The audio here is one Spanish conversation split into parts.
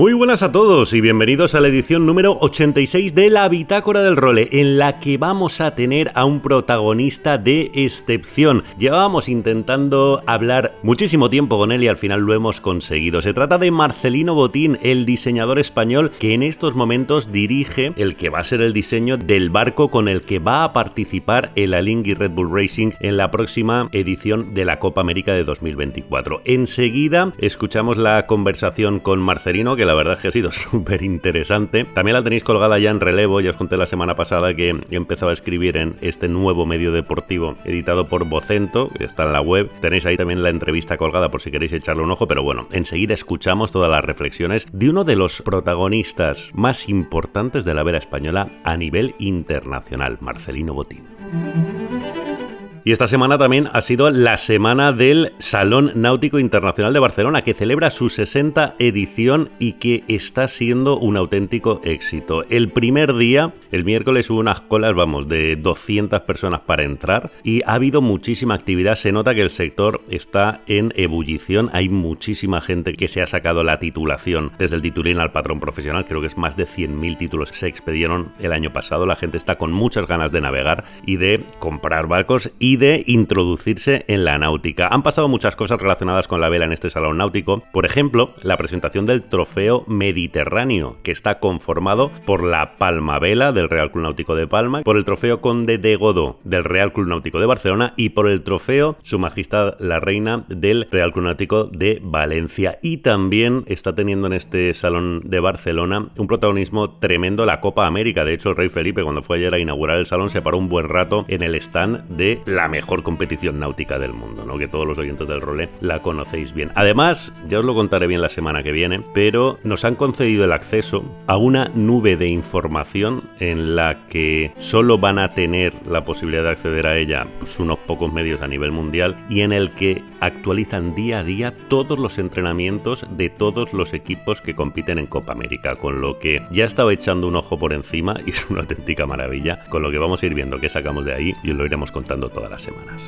Muy buenas a todos y bienvenidos a la edición número 86 de la Bitácora del Role, en la que vamos a tener a un protagonista de excepción. Llevábamos intentando hablar muchísimo tiempo con él y al final lo hemos conseguido. Se trata de Marcelino Botín, el diseñador español que en estos momentos dirige el que va a ser el diseño del barco con el que va a participar el Alingui Red Bull Racing en la próxima edición de la Copa América de 2024. Enseguida escuchamos la conversación con Marcelino que la verdad es que ha sido súper interesante. También la tenéis colgada ya en relevo, ya os conté la semana pasada que he empezado a escribir en este nuevo medio deportivo editado por Vocento, está en la web. Tenéis ahí también la entrevista colgada por si queréis echarle un ojo, pero bueno, enseguida escuchamos todas las reflexiones de uno de los protagonistas más importantes de la vela española a nivel internacional, Marcelino Botín. Y esta semana también ha sido la semana del Salón Náutico Internacional de Barcelona, que celebra su 60 edición y que está siendo un auténtico éxito. El primer día, el miércoles, hubo unas colas, vamos, de 200 personas para entrar y ha habido muchísima actividad. Se nota que el sector está en ebullición. Hay muchísima gente que se ha sacado la titulación desde el titulín al patrón profesional. Creo que es más de 100.000 títulos que se expedieron el año pasado. La gente está con muchas ganas de navegar y de comprar barcos y de introducirse en la náutica. Han pasado muchas cosas relacionadas con la vela en este salón náutico, por ejemplo, la presentación del trofeo Mediterráneo, que está conformado por la Palma Vela del Real Club Náutico de Palma, por el trofeo Conde de Godó del Real Club Náutico de Barcelona y por el trofeo Su Majestad la Reina del Real Club Náutico de Valencia. Y también está teniendo en este salón de Barcelona un protagonismo tremendo la Copa América. De hecho, el rey Felipe, cuando fue ayer a inaugurar el salón, se paró un buen rato en el stand de la mejor competición náutica del mundo, ¿no? Que todos los oyentes del role la conocéis bien. Además, ya os lo contaré bien la semana que viene, pero nos han concedido el acceso a una nube de información en la que solo van a tener la posibilidad de acceder a ella pues, unos pocos medios a nivel mundial y en el que actualizan día a día todos los entrenamientos de todos los equipos que compiten en Copa América, con lo que ya he estado echando un ojo por encima y es una auténtica maravilla, con lo que vamos a ir viendo qué sacamos de ahí y os lo iremos contando semanas.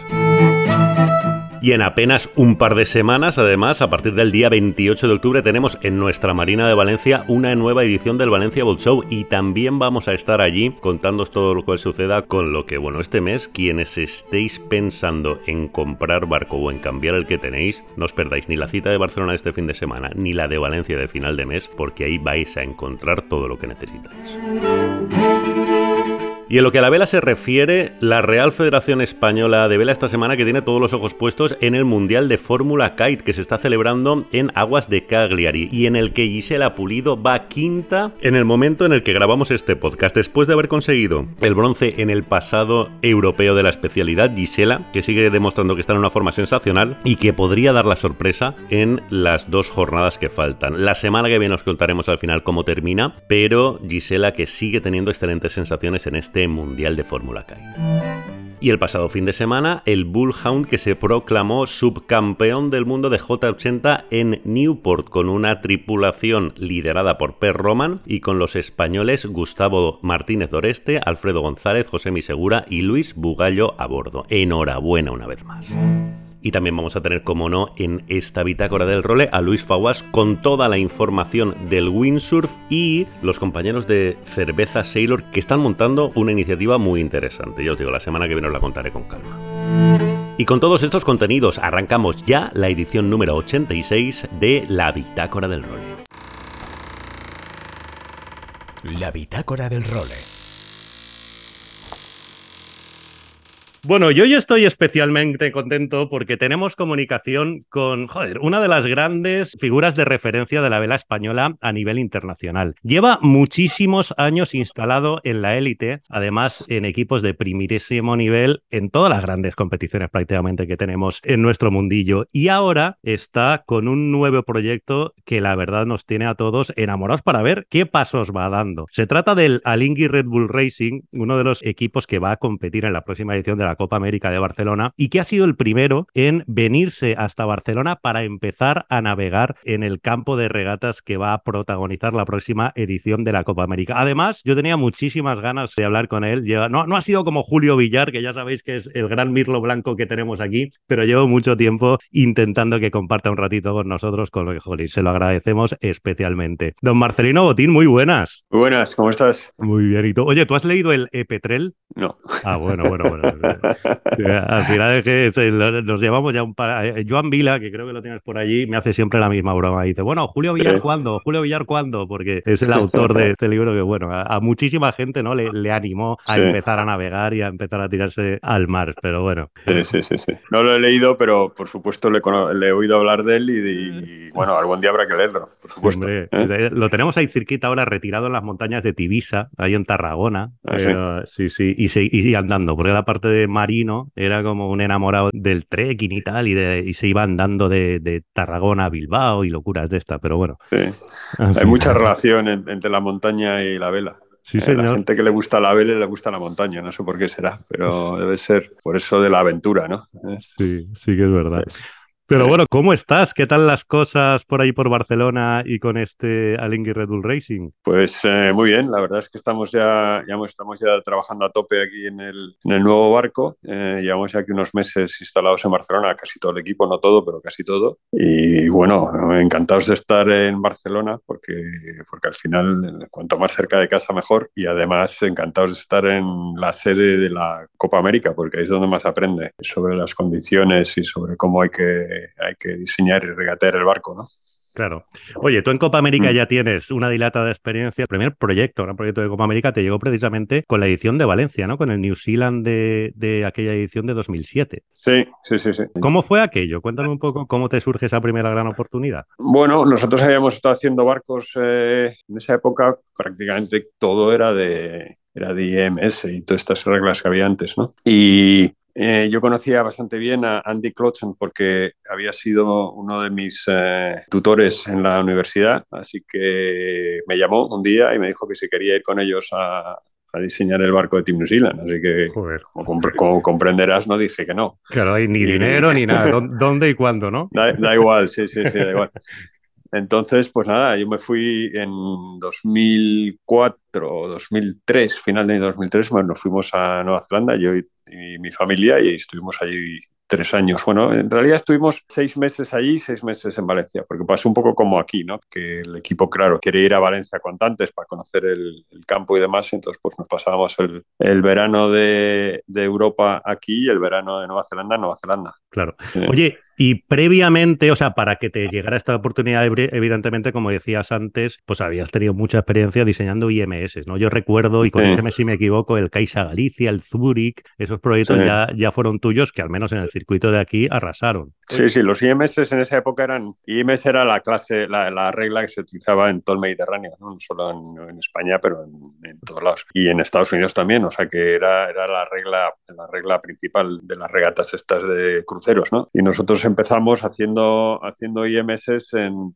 Y en apenas un par de semanas, además, a partir del día 28 de octubre, tenemos en nuestra Marina de Valencia una nueva edición del Valencia Boat Show y también vamos a estar allí contándoos todo lo que suceda con lo que, bueno, este mes, quienes estéis pensando en comprar barco o en cambiar el que tenéis, no os perdáis ni la cita de Barcelona este fin de semana, ni la de Valencia de final de mes, porque ahí vais a encontrar todo lo que necesitáis. Y en lo que a la vela se refiere, la Real Federación Española de Vela esta semana que tiene todos los ojos puestos en el Mundial de Fórmula Kite que se está celebrando en aguas de Cagliari y en el que Gisela Pulido va quinta en el momento en el que grabamos este podcast. Después de haber conseguido el bronce en el pasado europeo de la especialidad, Gisela, que sigue demostrando que está en una forma sensacional y que podría dar la sorpresa en las dos jornadas que faltan. La semana que viene os contaremos al final cómo termina, pero Gisela que sigue teniendo excelentes sensaciones en este Mundial de Fórmula Kite. Y el pasado fin de semana, el Bullhound que se proclamó subcampeón del mundo de J80 en Newport con una tripulación liderada por Per Roman y con los españoles Gustavo Martínez Doreste, Alfredo González, José Misegura y Luis Bugallo a bordo. Enhorabuena una vez más. Y también vamos a tener, como no, en esta bitácora del role a Luis Faguas con toda la información del windsurf y los compañeros de Cerveza Sailor que están montando una iniciativa muy interesante. Yo os digo, la semana que viene os la contaré con calma. Y con todos estos contenidos arrancamos ya la edición número 86 de La Bitácora del Role. La bitácora del role. Bueno, yo estoy especialmente contento porque tenemos comunicación con, una de las grandes figuras de referencia de la vela española a nivel internacional. Lleva muchísimos años instalado en la élite, además en equipos de primerísimo nivel en todas las grandes competiciones prácticamente que tenemos en nuestro mundillo. Y ahora está con un nuevo proyecto que la verdad nos tiene a todos enamorados para ver qué pasos va dando. Se trata del Alingui Red Bull Racing, uno de los equipos que va a competir en la próxima edición de la Copa América de Barcelona y que ha sido el primero en venirse hasta Barcelona para empezar a navegar en el campo de regatas que va a protagonizar la próxima edición de la Copa América. Además, yo tenía muchísimas ganas de hablar con él. No, no ha sido como Julio Villar, que ya sabéis que es el gran mirlo blanco que tenemos aquí, pero llevo mucho tiempo intentando que comparta un ratito con nosotros, con lo que, joder, se lo agradecemos especialmente. Don Marcelino Botín, muy buenas. Muy buenas, ¿cómo estás? Muy bien, ¿y tú? Oye, ¿tú has leído el Epetrel? No. Ah, bueno, bueno, bueno. Al final es que nos llevamos ya un par. Eh, Joan Vila, que creo que lo tienes por allí, me hace siempre la misma broma. Dice, bueno, Julio Villar, ¿cuándo? Julio Villar, ¿cuándo? Porque es el autor de este libro que, bueno, a, muchísima gente no le, le animó a empezar a navegar y a empezar a tirarse al mar. Pero bueno. Sí, sí, sí. No lo he leído, pero por supuesto le, he oído hablar de él y, bueno, algún día habrá que leerlo, por supuesto. ¿eh? Lo tenemos ahí cerquita ahora, retirado en las montañas de Tibisa, ahí en Tarragona. Ah, sí, sí, y, y andando, porque la parte de Marino era como un enamorado del trekking y tal, y, de, y se iba andando de, Tarragona a Bilbao y locuras de esta, pero bueno. Hay mucha relación entre la montaña y la vela. Sí, eh, La gente que le gusta la vela le gusta la montaña, no sé por qué será, pero debe ser por eso de la aventura, ¿no? Sí, sí que es verdad. Pero bueno, ¿cómo estás? ¿Qué tal las cosas por ahí por Barcelona y con este Alingui Red Bull Racing? Pues eh, muy bien, la verdad es que estamos ya, ya estamos ya trabajando a tope aquí en el, en el nuevo barco. Eh, llevamos ya aquí unos meses instalados en Barcelona, casi todo el equipo, no todo, pero casi todo. Y bueno, encantados de estar en Barcelona porque, porque al final, cuanto más cerca de casa, mejor. Y además, encantados de estar en la sede de la Copa América, porque ahí es donde más aprende sobre las condiciones y sobre cómo hay que hay que diseñar y regatear el barco, ¿no? Claro. Oye, tú en Copa América mm. ya tienes una dilatada experiencia. El primer proyecto, gran proyecto de Copa América, te llegó precisamente con la edición de Valencia, ¿no? Con el New Zealand de, aquella edición de 2007. Sí, sí, sí, sí. ¿Cómo fue aquello? Cuéntame un poco cómo te surge esa primera gran oportunidad. Bueno, nosotros habíamos estado haciendo barcos eh, en esa época, prácticamente todo era de, era de IMS y todas estas reglas que había antes, ¿no? Y eh, yo conocía bastante bien a Andy Klotzen porque había sido uno de mis eh, tutores en la universidad, así que me llamó un día y me dijo que si quería ir con ellos a, diseñar el barco de Team New Zealand. Así que, Como, comprenderás, no dije que no. Claro, hay ni dinero ni nada. ¿Dónde y cuándo, no? Da, igual, sí, sí, sí, da igual. Entonces, pues nada, yo me fui en 2004 o 2003, final de 2003, bueno, nos fuimos a Nueva Zelanda, yo y y mi familia y estuvimos allí tres años. Bueno, en realidad estuvimos seis meses allí, seis meses en Valencia, porque pasó un poco como aquí, ¿no? Que el equipo, claro, quiere ir a Valencia cuanto antes para conocer el, campo y demás, entonces pues nos pasábamos el, el verano de, de, Europa aquí y el verano de Nueva Zelanda en Nueva Zelanda. Claro. Oye, y previamente, o sea, para que te llegara esta oportunidad, evidentemente, como decías antes, pues habías tenido mucha experiencia diseñando IMS, ¿no? Yo recuerdo, y corrígeme si me equivoco, el Caixa Galicia, el Zurich, esos proyectos ya, ya fueron tuyos que al menos en el circuito de aquí arrasaron. Sí, sí, los IMS en esa época eran, IMS era la clase, la, regla que se utilizaba en todo el Mediterráneo, no, solo en, España, pero en, todos lados. Y en Estados Unidos también, o sea que era, era la, regla, la regla principal de las regatas estas de cruceros, ¿no? Y nosotros empezamos haciendo, haciendo IMS en,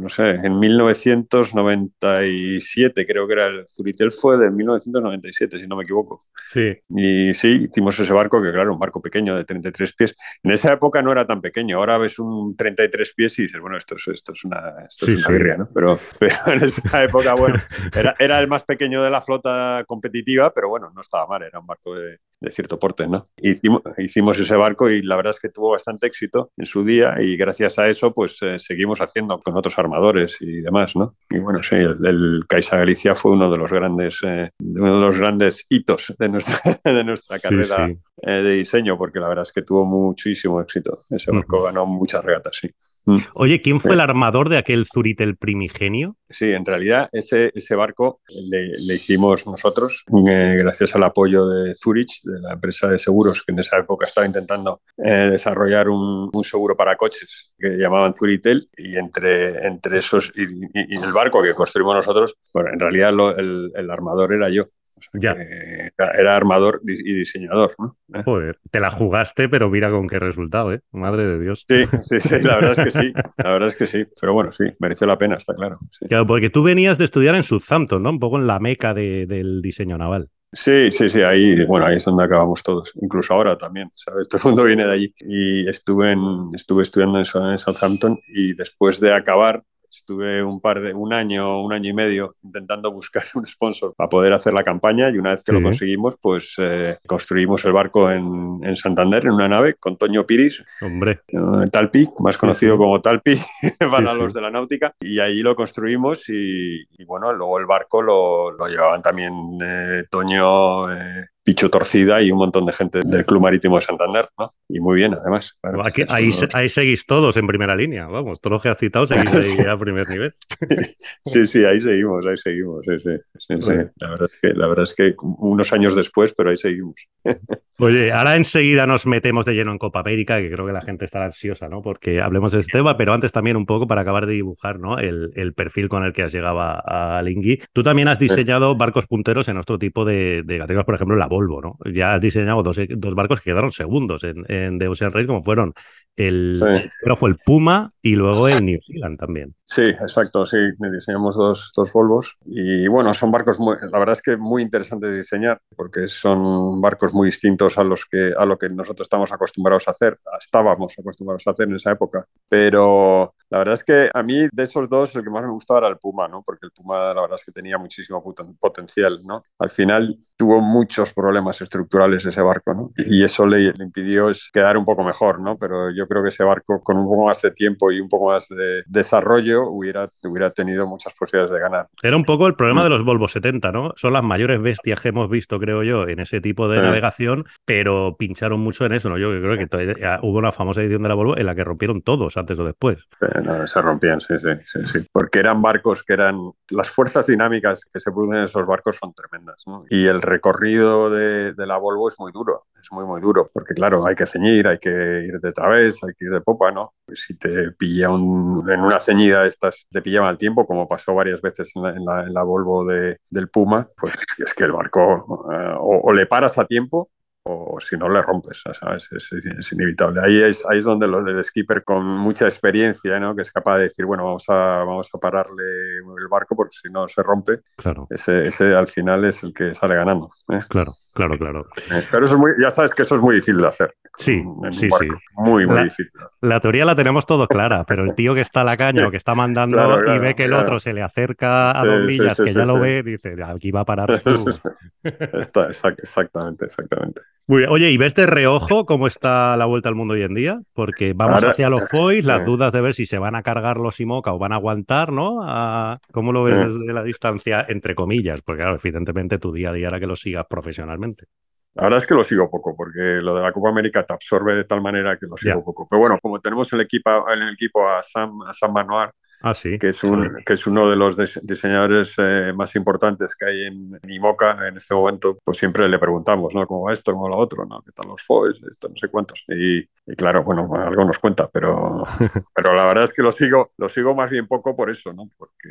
no sé, en 1997, creo que era el Zuritel fue de 1997, si no me equivoco. Sí. Y sí, hicimos ese barco, que claro, un barco pequeño de 33 pies. En esa época no era tan pequeño, ahora ves un 33 pies y dices, bueno, esto es, esto es una, esto es una birria, ¿no? Pero, pero, en esa época, bueno, era, era el más pequeño de la flota competitiva, pero bueno, no estaba mal, era un barco de, de cierto porte, ¿no? Hicimos, hicimos, ese barco y la verdad es que tuvo bastante éxito en su día y gracias a eso pues eh, seguimos haciendo con otros armadores y demás, ¿no? Y bueno, sí, el, Caixa Galicia fue uno de los grandes, eh, uno de los grandes hitos de nuestra, de nuestra carrera eh, de diseño, porque la verdad es que tuvo muchísimo éxito. Ese barco ganó muchas regatas, sí. Mm. Oye, ¿quién fue el armador de aquel Zuritel primigenio? Sí, en realidad ese, ese barco le, hicimos nosotros eh, gracias al apoyo de Zurich, de la empresa de seguros que en esa época estaba intentando eh, desarrollar un, seguro para coches que llamaban Zuritel y entre, entre esos y, el barco que construimos nosotros, bueno, en realidad el, el armador era yo ya. Era armador y diseñador, ¿no? Joder, te la jugaste, pero mira con qué resultado, ¿eh? Madre de Dios. Sí, sí, sí, la verdad es que sí, la verdad es que sí. Pero bueno, sí, mereció la pena, está claro. Claro, porque tú venías de estudiar en Southampton, ¿no? Un poco en la meca del diseño naval. Sí, sí, sí, ahí, bueno, ahí es donde acabamos todos, incluso ahora también, ¿sabes? Todo el mundo viene de allí. Y estuve, en, estuve estudiando en Southampton y después de acabar, Estuve un par de un año, un año y medio intentando buscar un sponsor para poder hacer la campaña y una vez que lo conseguimos, pues eh, construimos el barco en, en, Santander en una nave con Toño Piris, hombre, eh, Talpi, más conocido como Talpi para los de la náutica, y ahí lo construimos y, bueno, luego el barco lo, lo llevaban también eh, Toño, Picho Torcida y un montón de gente del Club Marítimo de Santander, ¿no? Y muy bien, además. ahí, seguís todos en primera línea, vamos, todos los que has citado seguís ahí a primer nivel. sí, sí, ahí seguimos, ahí seguimos, sí, sí, La, verdad es que, la verdad es que unos años después, pero ahí seguimos. Oye, ahora enseguida nos metemos de lleno en Copa América, que creo que la gente estará ansiosa, ¿no? Porque hablemos de este tema, pero antes también un poco para acabar de dibujar, ¿no? El, el perfil con el que has llegado a, Lingui. Tú también has diseñado barcos punteros en otro tipo de, de categorías, por ejemplo, la Volvo, ¿no? Ya has diseñado dos, dos barcos que quedaron segundos en, en The Ocean Race, como fueron el, pero fue el Puma y luego el New Zealand también. Sí, exacto, sí, diseñamos dos, dos Volvos y bueno, son barcos, muy, la verdad es que muy interesante de diseñar porque son barcos muy distintos a, los que, a lo que nosotros estamos acostumbrados a hacer, estábamos acostumbrados a hacer en esa época, pero la verdad es que a mí de esos dos el que más me gustaba era el Puma, ¿no? porque el Puma la verdad es que tenía muchísimo potencial. ¿no? Al final tuvo muchos problemas estructurales ese barco. Y eso le, impidió quedar un poco mejor, ¿no? Pero yo creo que ese barco con un poco más de tiempo y un poco más de desarrollo hubiera, hubiera tenido muchas posibilidades de ganar. Era un poco el problema mm. de los Volvo 70, ¿no? Son las mayores bestias que hemos visto, creo yo, en ese tipo de navegación, pero pincharon mucho en eso, ¿no? Yo creo que hubo una famosa edición de la Volvo en la que rompieron todos antes o después. se rompían, sí, sí, sí, sí, porque eran barcos que eran... Las fuerzas dinámicas que se producen en esos barcos son tremendas, ¿no? Y el recorrido de, de la Volvo es muy duro, es muy, muy duro, porque claro, hay que ceñir, hay que ir de través, hay que ir de popa, ¿no? Pues si te pilla un, en una ceñida estas, te pilla mal tiempo, como pasó varias veces en la, en la, Volvo de, del Puma, pues es que el barco eh, o, le paras a tiempo o si no le rompes, ¿sabes? Es, inevitable. Ahí es, ahí es donde los, el skipper con mucha experiencia, ¿no? que es capaz de decir, bueno, vamos a, vamos a pararle el barco porque si no se rompe, claro. ese, ese al final es el que sale ganando. ¿eh? Claro, claro, claro. Eh, pero eso es muy, ya sabes que eso es muy difícil de hacer. Sí, sí, sí. Muy, muy difícil. La teoría la tenemos todos clara, pero el tío que está a la caña o que está mandando y ve que el otro se le acerca a dos millas, que ya lo ve, dice, aquí va a parar tú. está, exactamente, exactamente. Oye, ¿y ves de reojo cómo está la vuelta al mundo hoy en día? Porque vamos hacia los foils, las dudas de ver si se van a cargar los IMOCA o van a aguantar, ¿no? ¿Cómo lo ves desde la distancia, entre comillas? Porque, claro, evidentemente tu día a día era que lo sigas profesionalmente. La verdad es que lo sigo poco, porque lo de la Copa América te absorbe de tal manera que lo sigo poco. Pero bueno, como tenemos el equipo, en el equipo a Sam, a Sam Ah, sí. que, es un, que es uno de los diseñadores eh, más importantes que hay en, IMOCA en este momento, pues siempre le preguntamos, ¿no? ¿Cómo va esto? ¿Cómo va lo otro? ¿no? ¿Qué tal los foils? Esto, no sé cuántos. Y, y, claro, bueno, algo nos cuenta, pero, pero la verdad es que lo sigo, lo sigo más bien poco por eso, ¿no? Porque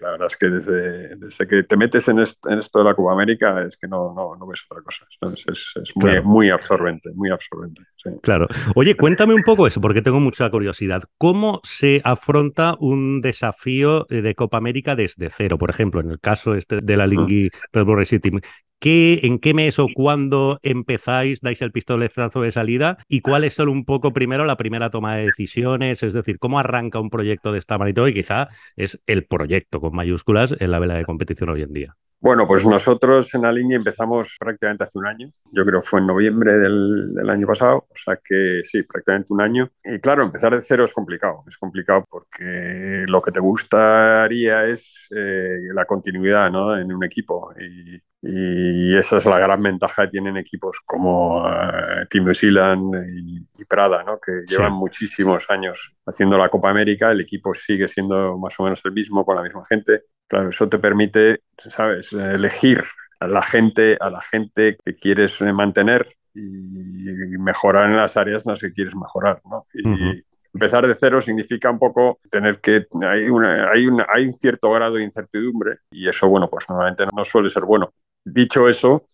la verdad es que desde, desde que te metes en, esto, en esto de la Copa América es que no, no, no ves otra cosa. Es, es, muy, muy absorbente, muy absorbente. Claro. Oye, cuéntame un poco eso, porque tengo mucha curiosidad. ¿Cómo se afronta un desafío eh, de Copa América desde cero. Por ejemplo, en el caso este de la Lingui Red Bull Racing Team, ¿en qué mes o cuándo empezáis, dais el pistoletazo de salida? ¿Y cuál es solo un poco primero la primera toma de decisiones? Es decir, ¿cómo arranca un proyecto de esta magnitud? Y quizá es el proyecto con mayúsculas en la vela de competición hoy en día. Bueno, pues nosotros en Aliña empezamos prácticamente hace un año. Yo creo que fue en noviembre del, del, año pasado, o sea que sí, prácticamente un año. Y claro, empezar de cero es complicado. Es complicado porque lo que te gustaría es eh, la continuidad ¿no? en un equipo. Y, y, esa es la gran ventaja que tienen equipos como uh, Team New Zealand y, y Prada, ¿no? que llevan sí. muchísimos años haciendo la Copa América. El equipo sigue siendo más o menos el mismo, con la misma gente Claro, eso te permite, ¿sabes?, elegir a la gente, a la gente que quieres mantener y mejorar en las áreas en las que quieres mejorar, ¿no? Y, uh -huh. Empezar de cero significa un poco tener que hay, una, hay, una, hay un cierto grado de incertidumbre y eso, bueno, pues normalmente no suele ser bueno. Dicho eso,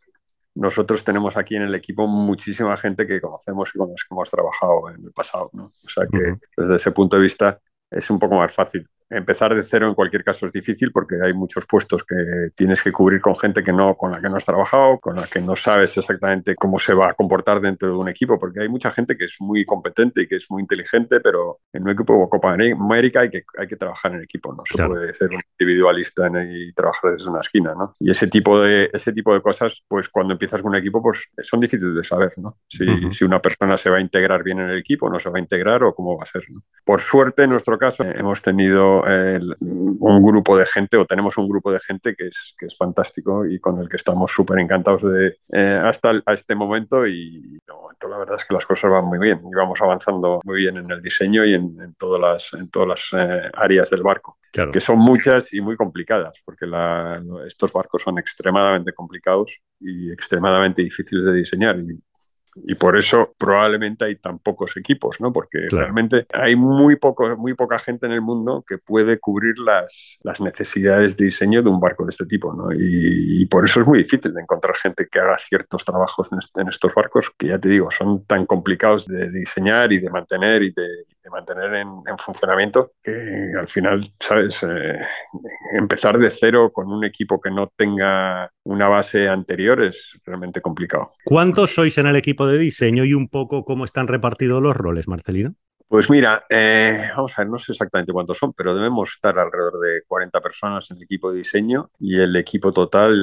nosotros tenemos aquí en el equipo muchísima gente que conocemos y con los que hemos trabajado en el pasado, ¿no? O sea que uh -huh. desde ese punto de vista es un poco más fácil. Empezar de cero en cualquier caso es difícil porque hay muchos puestos que tienes que cubrir con gente que no, con la que no has trabajado, con la que no sabes exactamente cómo se va a comportar dentro de un equipo, porque hay mucha gente que es muy competente y que es muy inteligente, pero en un equipo de Copa América hay que, hay que trabajar en equipo, no se claro. puede ser un individualista y trabajar desde una esquina, ¿no? Y ese tipo de, ese tipo de cosas, pues cuando empiezas con un equipo, pues son difíciles de saber, ¿no? Si, uh -huh. si una persona se va a integrar bien en el equipo, no se va a integrar o cómo va a ser, ¿no? Por suerte, en nuestro caso, hemos tenido eh, un grupo de gente o tenemos un grupo de gente que es, que es fantástico y con el que estamos súper encantados de, eh, hasta el, a este momento y de momento la verdad es que las cosas van muy bien y vamos avanzando muy bien en el diseño y en, en todas las, en todas las eh, áreas del barco, claro. que son muchas y muy complicadas porque la, estos barcos son extremadamente complicados y extremadamente difíciles de diseñar y y por eso probablemente hay tan pocos equipos, ¿no? Porque claro. realmente hay muy, poco, muy poca gente en el mundo que puede cubrir las, las necesidades de diseño de un barco de este tipo, ¿no? Y, y, por eso es muy difícil de encontrar gente que haga ciertos trabajos en, este, en estos barcos que ya te digo, son tan complicados de diseñar y de mantener y de, mantener en, en, funcionamiento que al final, ¿sabes? Eh, empezar de cero con un equipo que no tenga una base anterior es realmente complicado. ¿Cuántos sois en el equipo de diseño y un poco cómo están repartidos los roles, Marcelino? Pues mira, eh, vamos a ver, no sé exactamente cuántos son, pero debemos estar alrededor de 40 personas en el equipo de diseño y el equipo total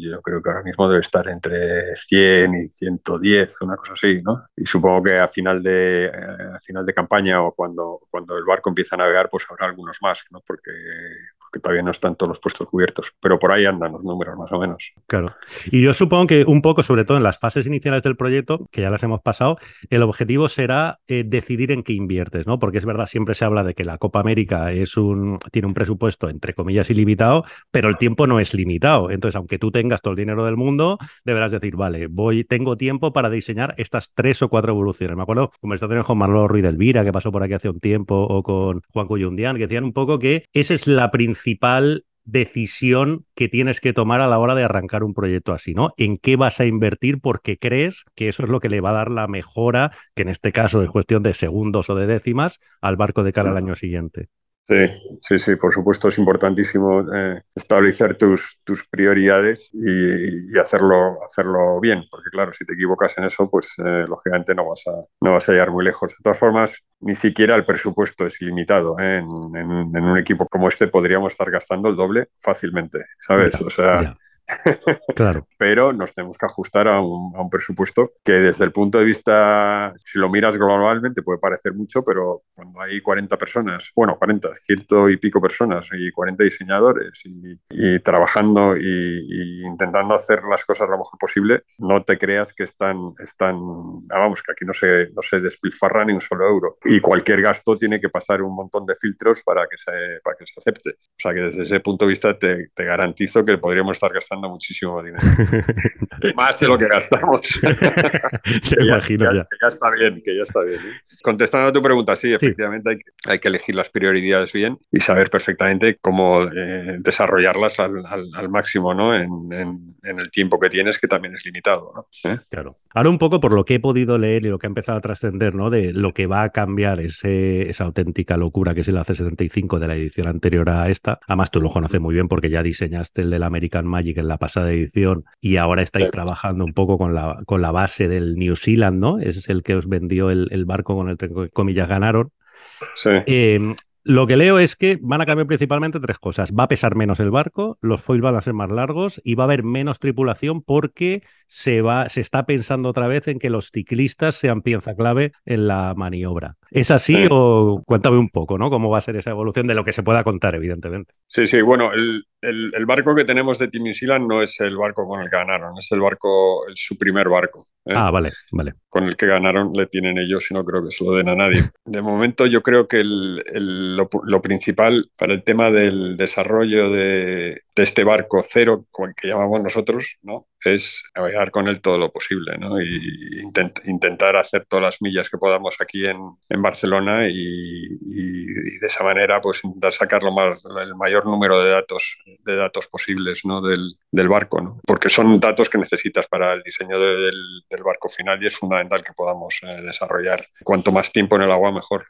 yo creo que ahora mismo debe estar entre 100 y 110, una cosa así, ¿no? Y supongo que a final de, eh, a final de campaña o cuando, cuando el barco empieza a navegar, pues habrá algunos más, ¿no? Porque, que todavía no están todos los puestos cubiertos, pero por ahí andan los números más o menos. Claro. Y yo supongo que un poco, sobre todo en las fases iniciales del proyecto, que ya las hemos pasado, el objetivo será eh, decidir en qué inviertes, ¿no? Porque es verdad, siempre se habla de que la Copa América es un, tiene un presupuesto, entre comillas, ilimitado, pero el tiempo no es limitado. Entonces, aunque tú tengas todo el dinero del mundo, deberás decir, vale, voy, tengo tiempo para diseñar estas tres o cuatro evoluciones. Me acuerdo conversaciones con Manolo Ruiz Elvira, que pasó por aquí hace un tiempo, o con Juan Cuyundián, que decían un poco que esa es la principal principal decisión que tienes que tomar a la hora de arrancar un proyecto así, ¿no? ¿En qué vas a invertir? Porque crees que eso es lo que le va a dar la mejora, que en este caso es cuestión de segundos o de décimas, al barco de cara al año siguiente. Sí, sí, sí, por supuesto es importantísimo eh, establecer tus, tus prioridades y, y, hacerlo, hacerlo bien, porque claro, si te equivocas en eso, pues eh, lógicamente no vas, a, no vas a llegar muy lejos. De todas formas, ni siquiera el presupuesto es ilimitado. ¿eh? En, en, en, un equipo como este podríamos estar gastando el doble fácilmente, ¿sabes? Ya, o sea... Ya Claro. Pero nos tenemos que ajustar a un, presupuesto que desde el punto de vista, si lo miras globalmente, puede parecer mucho, pero cuando hay 40 personas, bueno, 40, ciento y pico personas y 40 diseñadores y, trabajando y, intentando hacer las cosas lo mejor posible, no te creas que están, están ah, vamos, que aquí no se, no se despilfarra ni un solo euro. Y cualquier gasto tiene que pasar un montón de filtros para que se, para que se acepte. O sea que desde ese punto de vista te garantizo que podríamos estar gastando gastando muchísimo dinero. Más de lo que gastamos. Imagino ya, ya. Que ya está bien, que ya está bien. ¿eh? Contestando a tu pregunta, sí, efectivamente sí. Hay, que, hay, que elegir las prioridades bien y saber perfectamente cómo eh, desarrollarlas al, al, al, máximo, ¿no? En, en, en, el tiempo que tienes, que también es limitado, ¿no? ¿Eh? Claro. Ahora un poco por lo que he podido leer y lo que ha empezado a trascender, ¿no? De lo que va a cambiar ese, esa auténtica locura que es el AC75 de la edición anterior a esta. Además, tú lo conoces muy bien porque ya diseñaste el del American Magic en la pasada edición y ahora estáis trabajando un poco con la, con la base del New Zealand, ¿no? Es el que os vendió el, el barco con el que comillas ganaron. Sí. Eh, Lo que leo es que van a cambiar principalmente tres cosas. Va a pesar menos el barco, los foils van a ser más largos y va a haber menos tripulación porque se, va, se está pensando otra vez en que los ciclistas sean pieza clave en la maniobra. ¿Es así o cuéntame un poco, ¿no? ¿Cómo va a ser esa evolución de lo que se pueda contar, evidentemente? Sí, sí, bueno, el, el, barco que tenemos de Team no es el barco con el que ganaron, es el barco, es su primer barco. ¿eh? Ah, vale, vale. Con el que ganaron le tienen ellos y no creo que se lo den a nadie. De momento yo creo que lo, lo, principal para el tema del desarrollo de, de este barco cero, como el que llamamos nosotros, ¿no? es navegar con él todo lo posible ¿no? y intentar hacer todas las millas que podamos aquí en, en Barcelona y, de esa manera pues intentar sacar lo más, el mayor número de datos, de datos posibles ¿no? del, del barco, ¿no? porque son datos que necesitas para el diseño del, del barco final y es fundamental que podamos eh, desarrollar cuanto más tiempo en el agua mejor.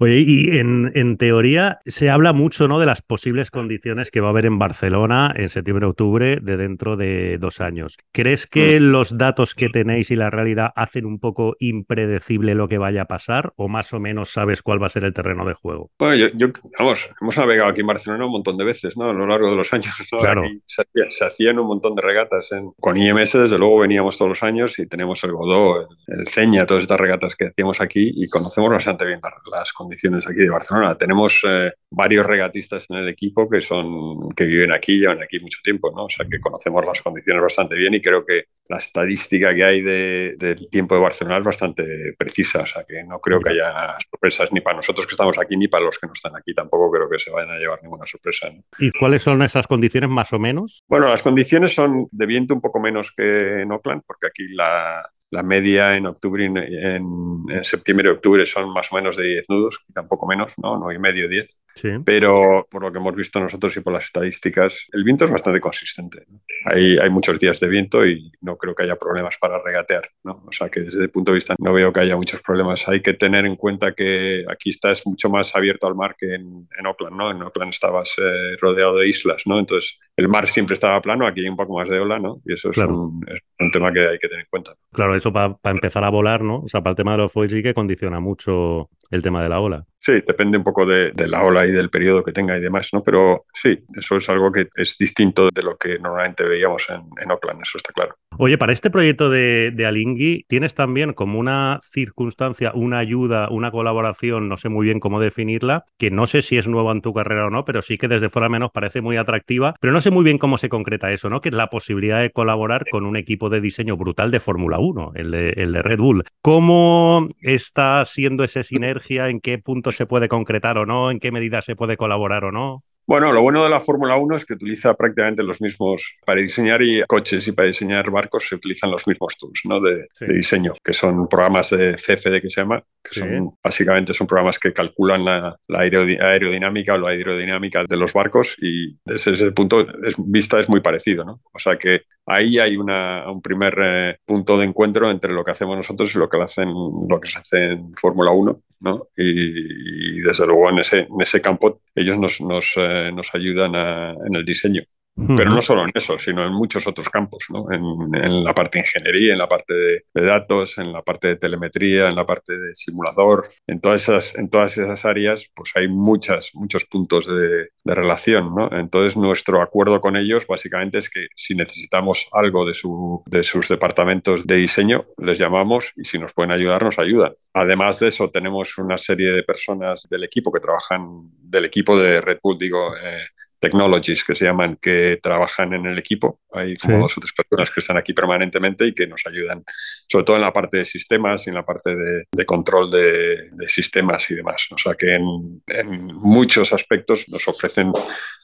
Oye, y en, en, teoría se habla mucho ¿no? de las posibles condiciones que va a haber en Barcelona en septiembre-octubre de dentro de dos años. ¿Crees que mm. los datos que tenéis y la realidad hacen un poco impredecible lo que vaya a pasar o más o menos sabes cuál va a ser el terreno de juego? Bueno, yo, vamos, hemos navegado aquí en Barcelona un montón de veces, ¿no? A lo largo de los años. Claro. se, hacían un montón de regatas. Con IMS, desde luego, veníamos todos los años y tenemos el Godó, el, Ceña, todas estas regatas que hacíamos aquí y conocemos bastante bien las condiciones condiciones aquí de Barcelona. Tenemos eh, varios regatistas en el equipo que son que viven aquí, llevan aquí mucho tiempo, ¿no? O sea que conocemos las condiciones bastante bien y creo que la estadística que hay del tiempo de Barcelona es bastante precisa. O sea que no creo que haya sorpresas ni para nosotros que estamos aquí ni para los que no están aquí. Tampoco creo que se vayan a llevar ninguna sorpresa. ¿Y cuáles son esas condiciones más o menos? Bueno, las condiciones son de viento un poco menos que en Oakland, porque aquí la, la media en octubre, en, en, septiembre y octubre son más o menos de 10 nudos, tampoco menos, ¿no? 9 y medio, 10. Pero por lo que hemos visto nosotros y por las estadísticas, el viento es bastante consistente. Hay, hay, muchos días de viento y no creo que haya problemas para regatear. ¿no? O sea que desde el punto de vista no veo que haya muchos problemas. Hay que tener en cuenta que aquí estás mucho más abierto al mar que en, en Oakland. ¿no? En Oakland estabas eh, rodeado de islas, ¿no? entonces el mar siempre estaba plano, aquí hay un poco más de ola ¿no? y eso es, un, es un, tema que hay que tener en cuenta. Claro, eso para empezar a volar, ¿no? o sea, para el tema de los foils sí que condiciona mucho el tema de la ola. Sí, depende un poco de, la ola y del periodo que tenga y demás, ¿no? Pero sí, eso es algo que es distinto de lo que normalmente veíamos en, en Oakland, eso está claro. Oye, para este proyecto de, de, Alingui, ¿tienes también como una circunstancia, una ayuda, una colaboración, no sé muy bien cómo definirla, que no sé si es nueva en tu carrera o no, pero sí que desde fuera menos parece muy atractiva, pero no sé muy bien cómo se concreta eso, ¿no? Que es la posibilidad de colaborar con un equipo de diseño brutal de Fórmula 1, el de, el de Red Bull. ¿Cómo está siendo esa sinergia? ¿En qué punto se puede concretar o no? ¿En qué medida se puede colaborar o no? Bueno, lo bueno de la Fórmula 1 es que utiliza prácticamente los mismos, para diseñar y coches y para diseñar barcos se utilizan los mismos tools ¿no? de, diseño, que son programas de CFD que se llama, que son, básicamente son programas que calculan la, aerodinámica o la aerodinámica de los barcos y desde ese punto vista es muy parecido. ¿no? O sea que ahí hay una, un primer eh, punto de encuentro entre lo que hacemos nosotros y lo que, hacen, lo que se hace en Fórmula 1 ¿no? Y, desde luego en ese, en ese campo ellos nos, nos, eh, nos ayudan en el diseño. Pero no solo en eso, sino en muchos otros campos, ¿no? en, la parte de ingeniería, en la parte de, datos, en la parte de telemetría, en la parte de simulador, en todas esas, en todas esas áreas, pues hay muchas, muchos puntos de, de relación. ¿no? Entonces, nuestro acuerdo con ellos básicamente es que si necesitamos algo de, su, de sus departamentos de diseño, les llamamos y si nos pueden ayudar, nos ayudan. Además de eso, tenemos una serie de personas del equipo que trabajan, del equipo de Red Bull, digo, eh, technologies que se llaman, que trabajan en el equipo. Hay como dos o tres personas que están aquí permanentemente y que nos ayudan, sobre todo en la parte de sistemas y en la parte de, control de, sistemas y demás. O sea que en, en muchos aspectos nos ofrecen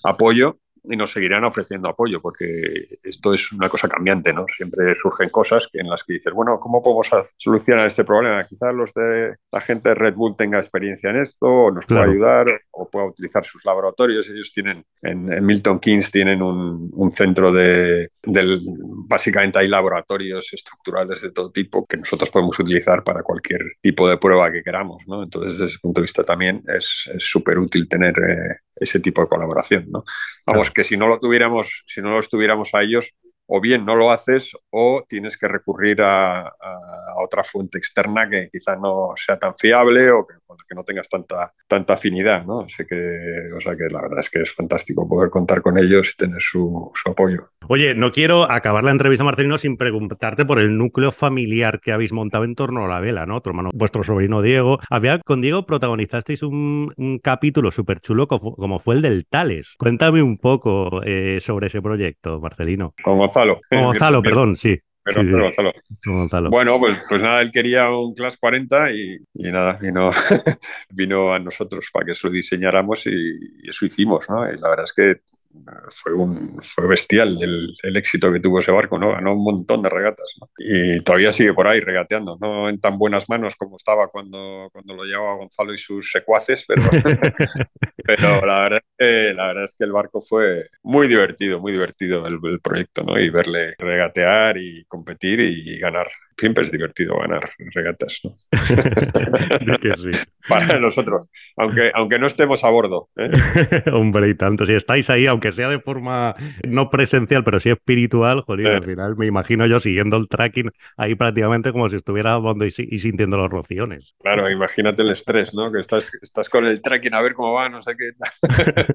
apoyo y nos seguirán ofreciendo apoyo, porque esto es una cosa cambiante, ¿no? Siempre surgen cosas en las que dices, bueno, ¿cómo podemos solucionar este problema? Quizás los de la gente de Red Bull tenga experiencia en esto, o nos pueda ayudar, o pueda utilizar sus laboratorios. Ellos tienen, en, Milton Keynes tienen un, un centro de, del, básicamente hay laboratorios estructurales de todo tipo que nosotros podemos utilizar para cualquier tipo de prueba que queramos, ¿no? Entonces, desde ese punto de vista también es súper útil tener eh, ese tipo de colaboración, ¿no? Vamos, que si no lo tuviéramos, si no los tuviéramos a ellos, o bien no lo haces o tienes que recurrir a, otra fuente externa que quizá no sea tan fiable o que, que no tengas tanta, tanta afinidad, ¿no? Así que, o sea que la verdad es que es fantástico poder contar con ellos y tener su, apoyo. Oye, no quiero acabar la entrevista, Marcelino, sin preguntarte por el núcleo familiar que habéis montado en torno a la vela, ¿no? Tu hermano, vuestro sobrino Diego. Había con Diego protagonizasteis un, capítulo súper chulo como, fue el del Tales. Cuéntame un poco eh, sobre ese proyecto, Marcelino. Gonzalo. Con Gonzalo, perdón, sí. Gonzalo. Bueno, pues, pues, nada, él quería un Class 40 y, nada, vino, vino a nosotros para que eso diseñáramos y, y, eso hicimos, ¿no? Y la verdad es que fue, un, fue bestial el, el, éxito que tuvo ese barco, ¿no? Ganó un montón de regatas, Y todavía sigue por ahí regateando, no en tan buenas manos como estaba cuando, cuando lo llevaba Gonzalo y sus secuaces, pero, pero la, verdad que, la verdad es que el barco fue muy divertido, muy divertido el, el proyecto, ¿no? Y verle regatear y competir y ganar siempre es divertido ganar regatas, ¿no? que sí. Para nosotros, aunque, aunque no estemos a bordo. ¿eh? Hombre, y tanto, si estáis ahí, aunque sea de forma no presencial, pero sí espiritual, joder, al final me imagino yo siguiendo el tracking ahí prácticamente como si estuviera a bordo y, sintiendo los rociones. Claro, imagínate el estrés, ¿no? Que estás, estás con el tracking a ver cómo va, no sé qué.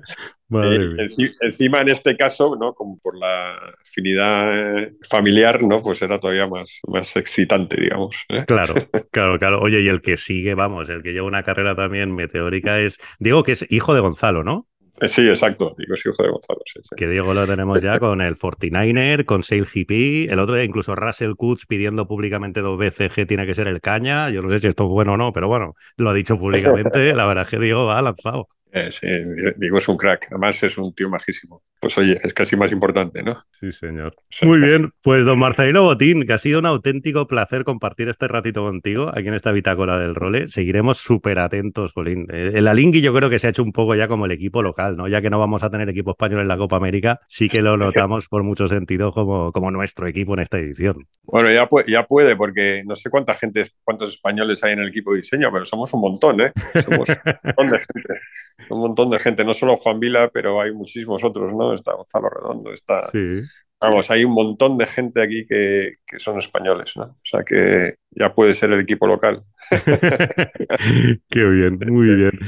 encima, en este caso, ¿no? Como por la afinidad familiar, ¿no? Pues era todavía más, más excitante, digamos. ¿eh? Claro, claro, claro. Oye, y el que sigue, vamos, el que lleva una carrera también meteórica es Diego, que es hijo de Gonzalo, ¿no? Eh, sí, exacto. Diego es hijo de Gonzalo. Que Diego lo tenemos ya con el 49er, con Sail GP, el otro incluso Russell Kutz pidiendo públicamente dos veces que tiene que ser el caña. Yo no sé si esto es bueno o no, pero bueno, lo ha dicho públicamente. la verdad es que Diego va lanzado. Eh, sí, Diego es un crack. Además es un tío majísimo pues oye, es casi más importante, ¿no? Sí, señor. Muy bien, pues don Marcelino Botín, que ha sido un auténtico placer compartir este ratito contigo aquí en esta bitácora del role. Seguiremos súper atentos, Colín. Eh, el Alingui yo creo que se ha hecho un poco ya como el equipo local, ¿no? Ya que no vamos a tener equipo español en la Copa América, sí que lo notamos por mucho sentido como, como nuestro equipo en esta edición. Bueno, ya, puede, ya puede, porque no sé cuánta gente, cuántos españoles hay en el equipo de diseño, pero somos un montón, ¿eh? Somos un montón de gente. Un montón de gente, no solo Juan Vila, pero hay muchísimos otros, ¿no? Está Gonzalo Redondo, está... Vamos, hay un montón de gente aquí que, son españoles, ¿no? O sea que ya puede ser el equipo local. Qué bien, muy bien.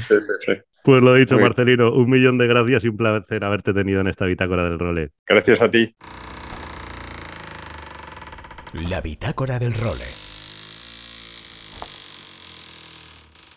Pues lo dicho, Marcelino, un millón de gracias y un placer haberte tenido en esta bitácora del role. Gracias a ti. La bitácora del role.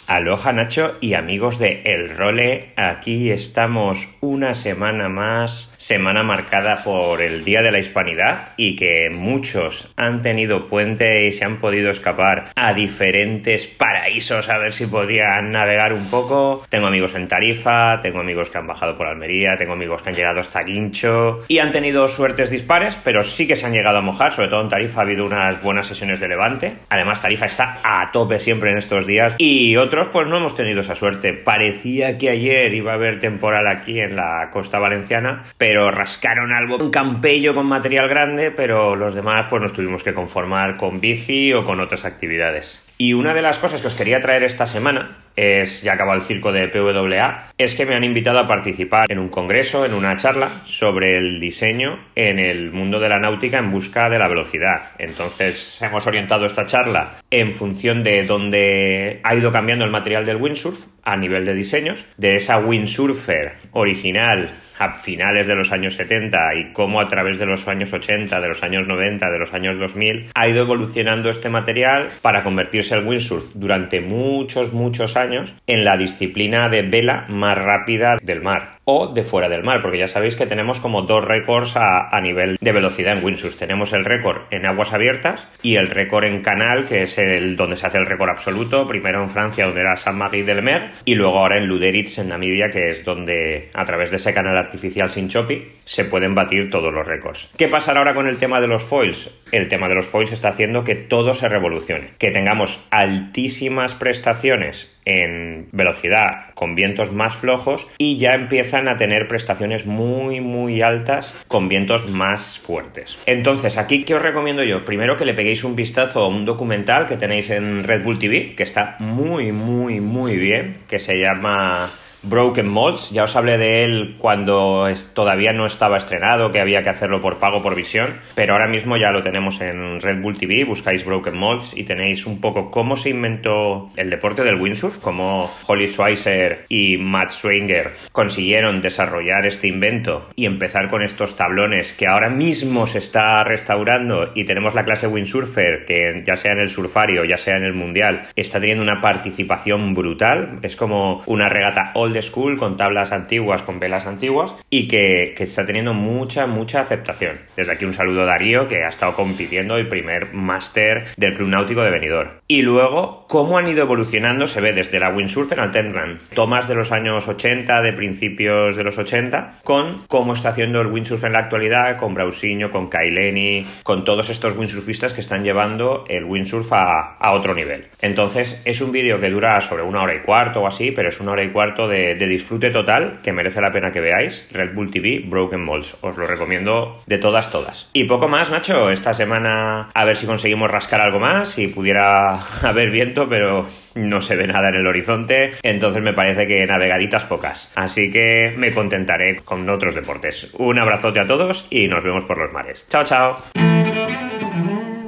Aloha Nacho y amigos de El Role, aquí estamos una semana más, semana marcada por el Día de la Hispanidad y que muchos han tenido puente y se han podido escapar a diferentes paraísos a ver si podían navegar un poco. Tengo amigos en Tarifa, tengo amigos que han bajado por Almería, tengo amigos que han llegado hasta Guincho y han tenido suertes dispares, pero sí que se han llegado a mojar, sobre todo en Tarifa ha habido unas buenas sesiones de levante. Además Tarifa está a tope siempre en estos días y otros pues no hemos tenido esa suerte. Parecía que ayer iba a haber temporal aquí en la costa valenciana, pero rascaron algo, un campello con material grande, pero los demás pues nos tuvimos que conformar con bici o con otras actividades. Y una de las cosas que os quería traer esta semana es, ya acaba el circo de PWA, es que me han invitado a participar en un congreso, en una charla sobre el diseño en el mundo de la náutica en busca de la velocidad. Entonces hemos orientado esta charla en función de dónde ha ido cambiando el material del windsurf a nivel de diseños, de esa windsurfer original a finales de los años 70 y cómo a través de los años 80, de los años 90, de los años 2000 ha ido evolucionando este material para convertirse el windsurf durante muchos, muchos años en la disciplina de vela más rápida del mar o de fuera del mar, porque ya sabéis que tenemos como dos récords a, nivel de velocidad en windsurf. Tenemos el récord en aguas abiertas y el récord en canal, que es el donde se hace el récord absoluto, primero en Francia, donde era San Marie del Mer, y luego ahora en Luderitz, en Namibia, que es donde a través de ese canal artificial sin choppy se pueden batir todos los récords. ¿Qué pasará ahora con el tema de los foils? El tema de los foils está haciendo que todo se revolucione, que tengamos altísimas prestaciones en velocidad con vientos más flojos y ya empiezan a tener prestaciones muy muy altas con vientos más fuertes. Entonces, aquí qué os recomiendo yo? Primero que le peguéis un vistazo a un documental que tenéis en Red Bull TV, que está muy muy muy bien, que se llama Broken Molds. Ya os hablé de él cuando todavía no estaba estrenado, que había que hacerlo por pago por visión, pero ahora mismo ya lo tenemos en Red Bull TV. Buscáis Broken Molds y tenéis un poco cómo se inventó el deporte del windsurf, cómo Holly Schweizer y Matt Swanger consiguieron desarrollar este invento y empezar con estos tablones que ahora mismo se está restaurando y tenemos la clase windsurfer que ya sea en el surfario, ya sea en el mundial, está teniendo una participación brutal. Es como una regata old school con tablas antiguas, con velas antiguas y que, que está teniendo mucha, mucha aceptación. Desde aquí un saludo a Darío que ha estado compitiendo el primer máster del Club Náutico de Benidorm. Y luego, cómo han ido evolucionando se ve desde la windsurf en Run, tomas de los años 80, de principios de los 80, con cómo está haciendo el windsurf en la actualidad, con Brausinho, con Kaileni, con todos estos windsurfistas que están llevando el windsurf a, a otro nivel. Entonces, es un vídeo que dura sobre una hora y cuarto o así, pero es una hora y cuarto de, de disfrute total que merece la pena que veáis. Red Bull TV, Broken Balls. Os lo recomiendo de todas, todas. Y poco más, Nacho. Esta semana a ver si conseguimos rascar algo más, si pudiera haber viento, pero no se ve nada en el horizonte. Entonces me parece que navegaditas pocas. Así que me contentaré con otros deportes. Un abrazote a todos y nos vemos por los mares. Chao, chao.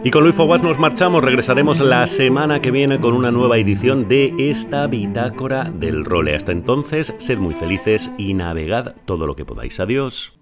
Y con Luis Foguas nos marchamos, regresaremos la semana que viene con una nueva edición de esta bitácora del role. Hasta entonces, sed muy felices y navegad todo lo que podáis. Adiós.